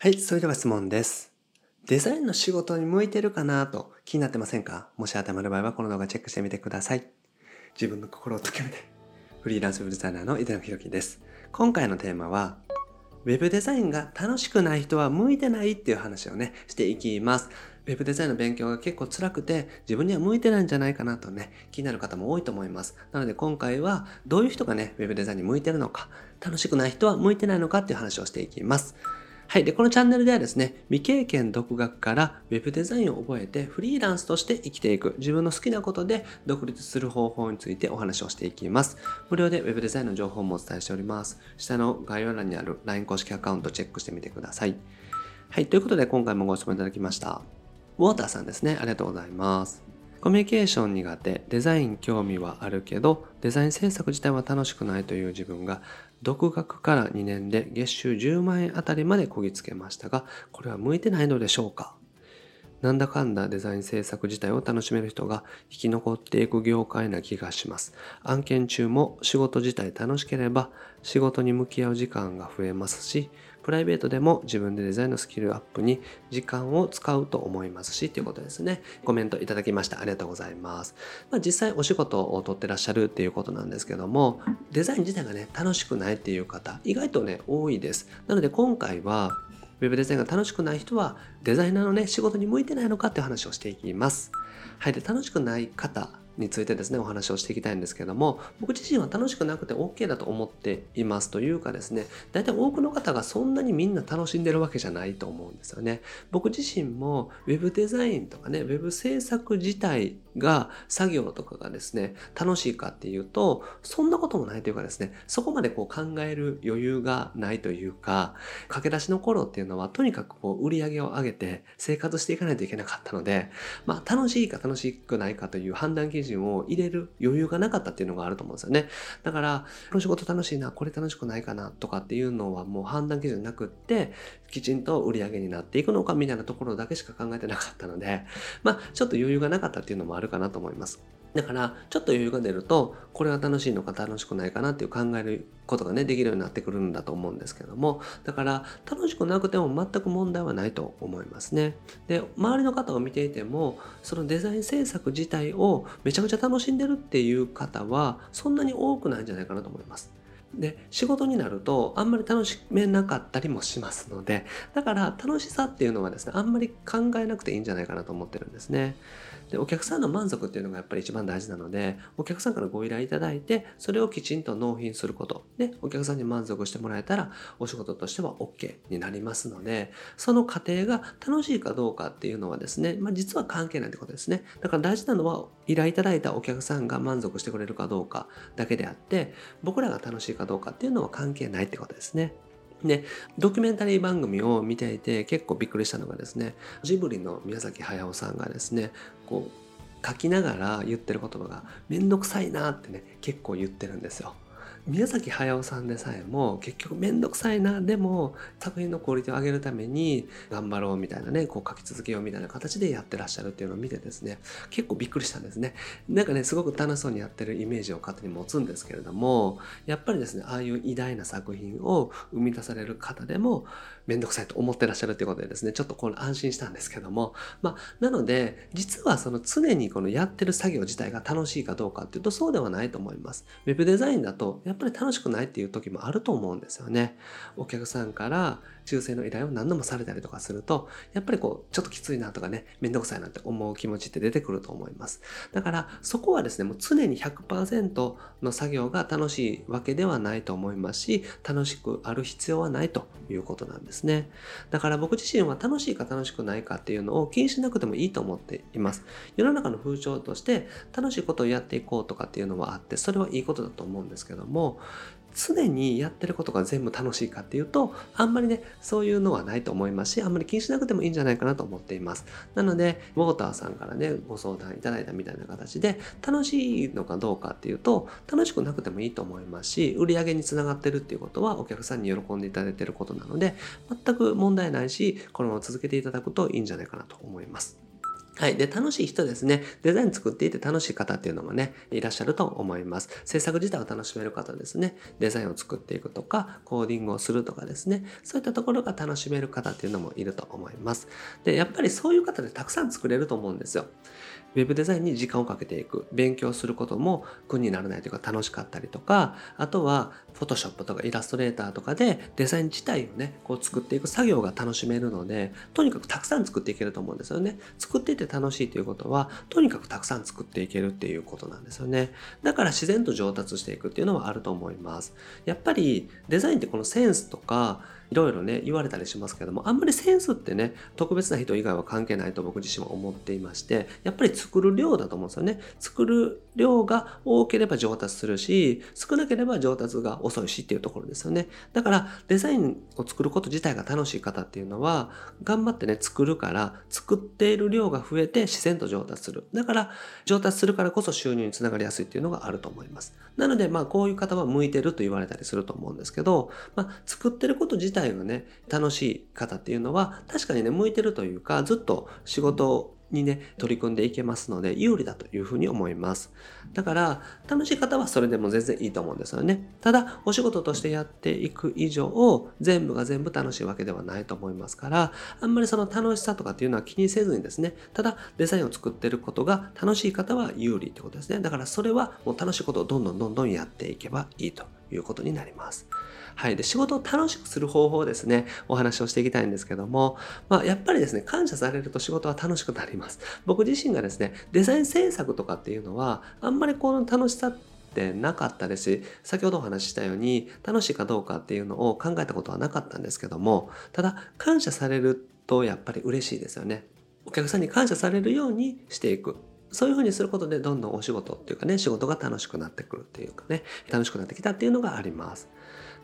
はい、それでは質問です。デザインの仕事に向いてるかなと気になってませんか？もし当てはまる場合はこの動画チェックしてみてください。自分の心を解けめて。フリーランスデザイナーの井田野弘樹です。今回のテーマは、ウェブデザインが楽しくない人は向いてないっていう話をね、していきます。ウェブデザインの勉強が結構辛くて自分には向いてないんじゃないかなとね、気になる方も多いと思います。なので今回はどういう人がね、ウェブデザインに向いてるのか、楽しくない人は向いてないのかっていう話をしていきます。はい。で、このチャンネルではですね、未経験独学からウェブデザインを覚えてフリーランスとして生きていく、自分の好きなことで独立する方法についてお話をしていきます。無料でウェブデザインの情報もお伝えしております。下の概要欄にある LINE 公式アカウントチェックしてみてください。はい。ということで今回もご質問いただきました。ウォーターさんですね。ありがとうございます。コミュニケーション苦手、デザイン興味はあるけど、デザイン制作自体は楽しくないという自分が、独学から2年で月収10万円あたりまでこぎつけましたが、これは向いてないのでしょうか？なんだかんだデザイン制作自体を楽しめる人が生き残っていく業界な気がします。案件中も仕事自体楽しければ仕事に向き合う時間が増えますし、プライベートでも自分でデザインのスキルアップに時間を使うと思いますし、ということですね。コメントいただきました。ありがとうございます。まあ、実際お仕事を取ってらっしゃるっていうことなんですけども、デザイン自体がね、楽しくないっていう方、意外とね、多いです。なので今回は、ウェブデザインが楽しくない人はデザイナーのね仕事に向いてないのかっていう話をしていきます。はいで楽しくない方についてですね、お話をしていきたいんですけども、僕自身は楽しくなくて OK だと思っていますというかですね、大体多くの方がそんなにみんな楽しんでるわけじゃないと思うんですよね。僕自身も Web デザインとかね、Web 制作自体が作業とかがですね、楽しいかっていうと、そんなこともないというかですね、そこまでこう考える余裕がないというか、駆け出しの頃っていうのはとにかくこう売り上げを上げて生活していかないといけなかったので、まあ楽しいか楽しくないかという判断基準を入れる余裕がなかったっていうのがあると思うんですよね。だから、この仕事楽しいな、これ楽しくないかなとかっていうのはもう判断基準なくって、きちんと売り上げになっていくのかみたいなところだけしか考えてなかったので、まあ、ちょっと余裕がなかったっていうのもあるかなと思います。だから、ちょっと余裕が出ると、これは楽しいのか楽しくないかなっていう考えることがね、できるようになってくるんだと思うんですけども、だから、楽しくなくても全く問題はないと思いますね。で、周りの方を見ていても、そのデザイン制作自体をめちゃくちゃ楽しんでるっていう方は、そんなに多くないんじゃないかなと思います。で仕事になるとあんまり楽しめなかったりもしますのでだから楽しさっていうのはですねあんまり考えなくていいんじゃないかなと思ってるんですね。でお客さんの満足っていうのがやっぱり一番大事なのでお客さんからご依頼いただいてそれをきちんと納品すること。でお客さんに満足してもらえたらお仕事としては OK になりますのでその過程が楽しいかどうかっていうのはですね、まあ、実は関係ないってことですね。だから大事なのは依頼いただいたお客さんが満足してくれるかどうかだけであって僕らが楽しいかどうかっていうのは関係ないってことですね。で、ドキュメンタリー番組を見ていて結構びっくりしたのがですね、ジブリの宮崎駿さんがですね、こう書きながら言ってる言葉がめんどくさいなってね、結構言ってるんですよ。宮崎駿さんでさえも結局めんどくさいな。でも作品のクオリティを上げるために頑張ろうみたいなねこう書き続けようみたいな形でやってらっしゃるっていうのを見てですね結構びっくりしたんですね。なんかねすごく楽しそうにやってるイメージを勝手に持つんですけれどもやっぱりですねああいう偉大な作品を生み出される方でもめんどくさいと思ってらっしゃるっていうことでですねちょっとこの安心したんですけどもまあなので実はその常にこのやってる作業自体が楽しいかどうかっていうとそうではないと思いますウェブデザインだとやっぱり楽しくないっていう時もあると思うんですよね。お客さんから修正の依頼を何度もされたりとかすると、やっぱりこう、ちょっときついなとかね、めんどくさいなって思う気持ちって出てくると思います。だから、そこはですね、もう常に100%の作業が楽しいわけではないと思いますし、楽しくある必要はないということなんですですね。だから僕自身は楽しいか楽しくないかっていうのを気にしなくてもいいと思っています。世の中の風潮として楽しいことをやっていこうとかっていうのはあって、それはいいことだと思うんですけども、常にやってることが全部楽しいかっていうと、あんまりね、そういうのはないと思いますし、あんまり気にしなくてもいいんじゃないかなと思っています。なので、ウォーターさんからね、ご相談いただいたみたいな形で、楽しいのかどうかっていうと、楽しくなくてもいいと思いますし、売り上げにつながってるっていうことは、お客さんに喜んでいただいてることなので、全く問題ないし、このまま続けていただくといいんじゃないかなと思います。はい。で、楽しい人ですね。デザイン作っていて楽しい方っていうのもね、いらっしゃると思います。制作自体を楽しめる方ですね。デザインを作っていくとか、コーディングをするとかですね。そういったところが楽しめる方っていうのもいると思います。で、やっぱりそういう方でたくさん作れると思うんですよ。ウェブデザインに時間をかけていく、勉強することも苦にならないというか楽しかったりとか、あとは、フォトショップとかイラストレーターとかでデザイン自体をね、こう作っていく作業が楽しめるので、とにかくたくさん作っていけると思うんですよね。作っていて楽しいということは、とにかくたくさん作っていけるっていうことなんですよね。だから自然と上達していくっていうのはあると思います。やっぱりデザインってこのセンスとか、いろいろね、言われたりしますけども、あんまりセンスってね、特別な人以外は関係ないと僕自身は思っていまして、やっぱり作る量だと思うんですよね。作る量が多ければ上達するし、少なければ上達が遅いしっていうところですよね。だから、デザインを作ること自体が楽しい方っていうのは、頑張ってね、作るから、作っている量が増えて自然と上達する。だから、上達するからこそ収入につながりやすいっていうのがあると思います。なので、まあ、こういう方は向いてると言われたりすると思うんですけど、まあ、作ってること自体体がね、楽しい方っていうのは、確かにね、向いてるというか、ずっと仕事にね、取り組んでいけますので、有利だというふうに思います。だから、楽しい方はそれでも全然いいと思うんですよね。ただ、お仕事としてやっていく以上、全部が全部楽しいわけではないと思いますから、あんまりその楽しさとかっていうのは気にせずにですね、ただ、デザインを作ってることが楽しい方は有利ってことですね。だから、それはもう楽しいことをどんどんどんどんやっていけばいいということになります。はい。で、仕事を楽しくする方法ですね、お話をしていきたいんですけども、まあ、やっぱりですね、感謝されると仕事は楽しくなります。僕自身がですね、デザイン制作とかっていうのは、あんまりこの楽しさってなかったですし、先ほどお話ししたように、楽しいかどうかっていうのを考えたことはなかったんですけども、ただ、感謝されるとやっぱり嬉しいですよね。お客さんに感謝されるようにしていく。そういうふうにすることでどんどんお仕事っていうかね、仕事が楽しくなってくるっていうかね、楽しくなってきたっていうのがあります。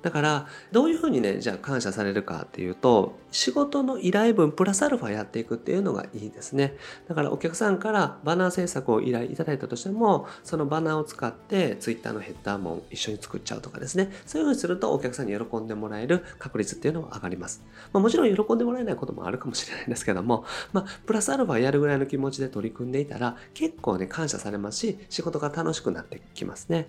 だから、どういうふうにね、じゃあ感謝されるかっていうと、仕事の依頼分プラスアルファやっていくっていうのがいいですね。だからお客さんからバナー制作を依頼いただいたとしても、そのバナーを使って Twitter のヘッダーも一緒に作っちゃうとかですね。そういうふうにするとお客さんに喜んでもらえる確率っていうのは上がります。まあ、もちろん喜んでもらえないこともあるかもしれないんですけども、まあ、プラスアルファやるぐらいの気持ちで取り組んでいたら、結構ね、感謝されますし、仕事が楽しくなってきますね。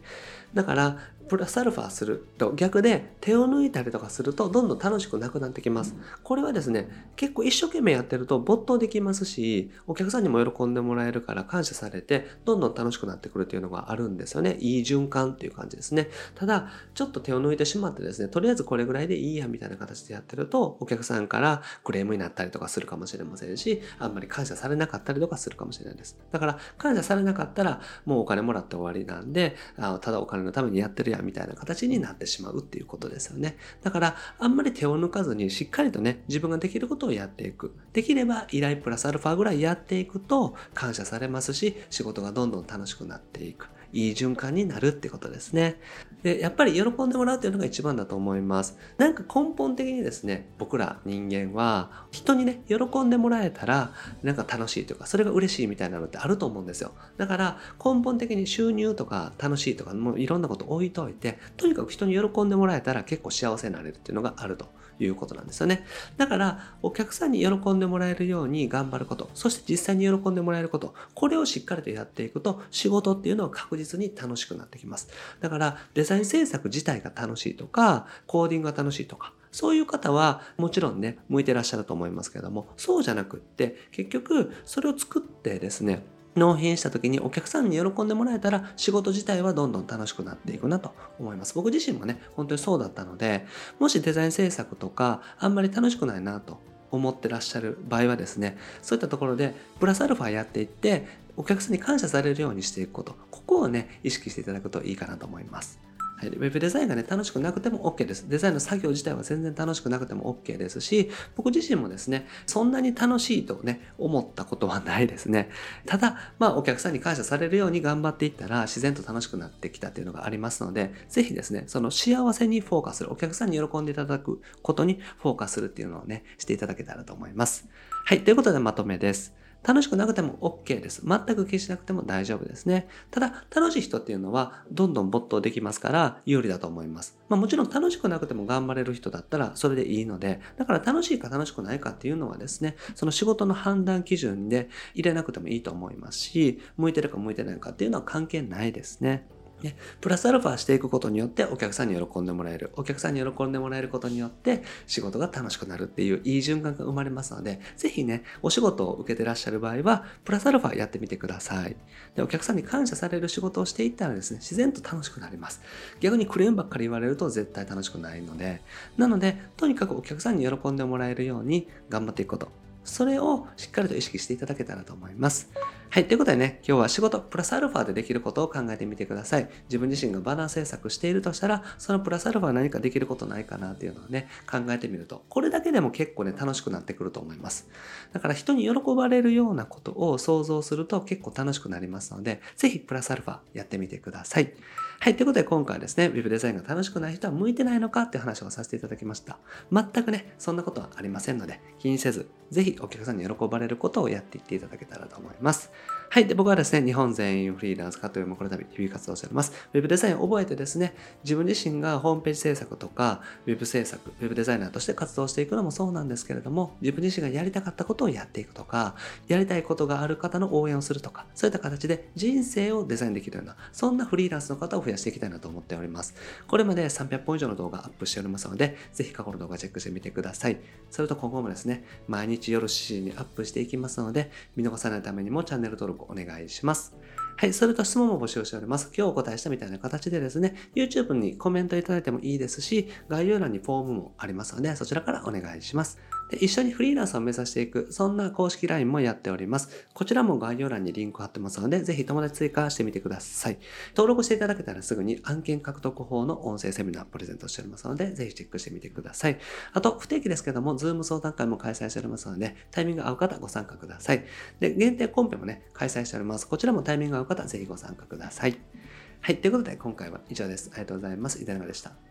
だから、プラスアルファすると逆で手を抜いたりとかするとどんどん楽しくなくなってきます。これはですね、結構一生懸命やってると没頭できますし、お客さんにも喜んでもらえるから感謝されてどんどん楽しくなってくるっていうのがあるんですよね。いい循環っていう感じですね。ただ、ちょっと手を抜いてしまってですね、とりあえずこれぐらいでいいやみたいな形でやってるとお客さんからクレームになったりとかするかもしれませんし、あんまり感謝されなかったりとかするかもしれないです。だから感謝されなかったらもうお金もらって終わりなんで、あただお金のためにやってるやみたいな形にになってしまうっていうことですよね。だから、あんまり手を抜かずにしっかりとね、自分ができることをやっていく。できれば依頼プラスアルファぐらいやっていくと感謝されますし、仕事がどんどん楽しくなっていく。いい循環になるってことですね。で、やっぱり喜んでもらうっていうのが一番だと思います。なんか根本的にですね、僕ら人間は人にね、喜んでもらえたらなんか楽しいというか、それが嬉しいみたいなのってあると思うんですよ。だから根本的に収入とか楽しいとか、もういろんなこと置いといて、とにかく人に喜んでもらえたら結構幸せになれるっていうのがあるということなんですよね。だから、お客さんに喜んでもらえるように頑張ること、そして実際に喜んでもらえること、これをしっかりとやっていくと、仕事っていうのは確実に楽しくなってきます。だから、デザイン制作自体が楽しいとか、コーディングが楽しいとか、そういう方はもちろんね、向いてらっしゃると思いますけども、そうじゃなくって、結局、それを作ってですね、納品した時にお客さんに喜んでもらえたら仕事自体はどんどん楽しくなっていくなと思います。僕自身もね、本当にそうだったので、もしデザイン制作とかあんまり楽しくないなと思ってらっしゃる場合はですね、そういったところでプラスアルファやっていって、お客さんに感謝されるようにしていくこと、ここをね、意識していただくといいかなと思います。はい、ウェブデザインがね、楽しくなくても OK です。デザインの作業自体は全然楽しくなくても OK ですし、僕自身もですね、そんなに楽しいとね、思ったことはないですね。ただ、まあ、お客さんに感謝されるように頑張っていったら、自然と楽しくなってきたっていうのがありますので、ぜひですね、その幸せにフォーカスする、お客さんに喜んでいただくことにフォーカスするっていうのをね、していただけたらと思います。はい、ということでまとめです。楽しくなくても OK です。全く気にしなくても大丈夫ですね。ただ、楽しい人っていうのは、どんどん没頭できますから、有利だと思います。まあもちろん楽しくなくても頑張れる人だったら、それでいいので、だから楽しいか楽しくないかっていうのはですね、その仕事の判断基準で入れなくてもいいと思いますし、向いてるか向いてないかっていうのは関係ないですね。ね、プラスアルファしていくことによってお客さんに喜んでもらえる。お客さんに喜んでもらえることによって仕事が楽しくなるっていういい循環が生まれますので、ぜひね、お仕事を受けてらっしゃる場合は、プラスアルファやってみてください。で、お客さんに感謝される仕事をしていったらですね、自然と楽しくなります。逆にクレームばっかり言われると絶対楽しくないので、なので、とにかくお客さんに喜んでもらえるように頑張っていくこと。それをしっかりと意識していただけたらと思います。はい。ということでね、今日は仕事プラスアルファでできることを考えてみてください。自分自身がバナー制作しているとしたら、そのプラスアルファ何かできることないかなっていうのをね、考えてみると、これだけでも結構ね、楽しくなってくると思います。だから人に喜ばれるようなことを想像すると結構楽しくなりますので、ぜひプラスアルファやってみてください。はい。ということで今回はですね、Web デザインが楽しくない人は向いてないのかっていう話をさせていただきました。全くね、そんなことはありませんので、気にせず、ぜひお客さんに喜ばれることをやっていっていただけたらと思います。はい。で、僕はですね、日本全員フリーランス化というもこの度日々活動しております。Web デザインを覚えてですね、自分自身がホームページ制作とか、Web 制作、Web デザイナーとして活動していくのもそうなんですけれども、自分自身がやりたかったことをやっていくとか、やりたいことがある方の応援をするとか、そういった形で人生をデザインできるような、そんなフリーランスの方を増やしていきたいなと思っております。これまで300本以上の動画アップしておりますので、ぜひ過去の動画チェックしてみてください。それと今後もですね、毎日夜7時にアップしていきますので、見逃さないためにもチャンネルネル登録お願いします。。はい。それと質問も募集しております。今日お答えしたみたいな形でですね、YouTube にコメントいただいてもいいですし、概要欄にフォームもありますので、そちらからお願いします。で一緒にフリーランスを目指していく、そんな公式 LINE もやっております。こちらも概要欄にリンク貼ってますので、ぜひ友達追加してみてください。登録していただけたらすぐに案件獲得法の音声セミナープレゼントしておりますので、ぜひチェックしてみてください。あと、不定期ですけども、 Zoom 相談会も開催しておりますので、タイミング合う方ご参加ください。で、限定コンペもね、開催しております。こちらもタイミング合う方、ぜひご参加ください。はい。ということで、今回は以上です。ありがとうございます。いただでした。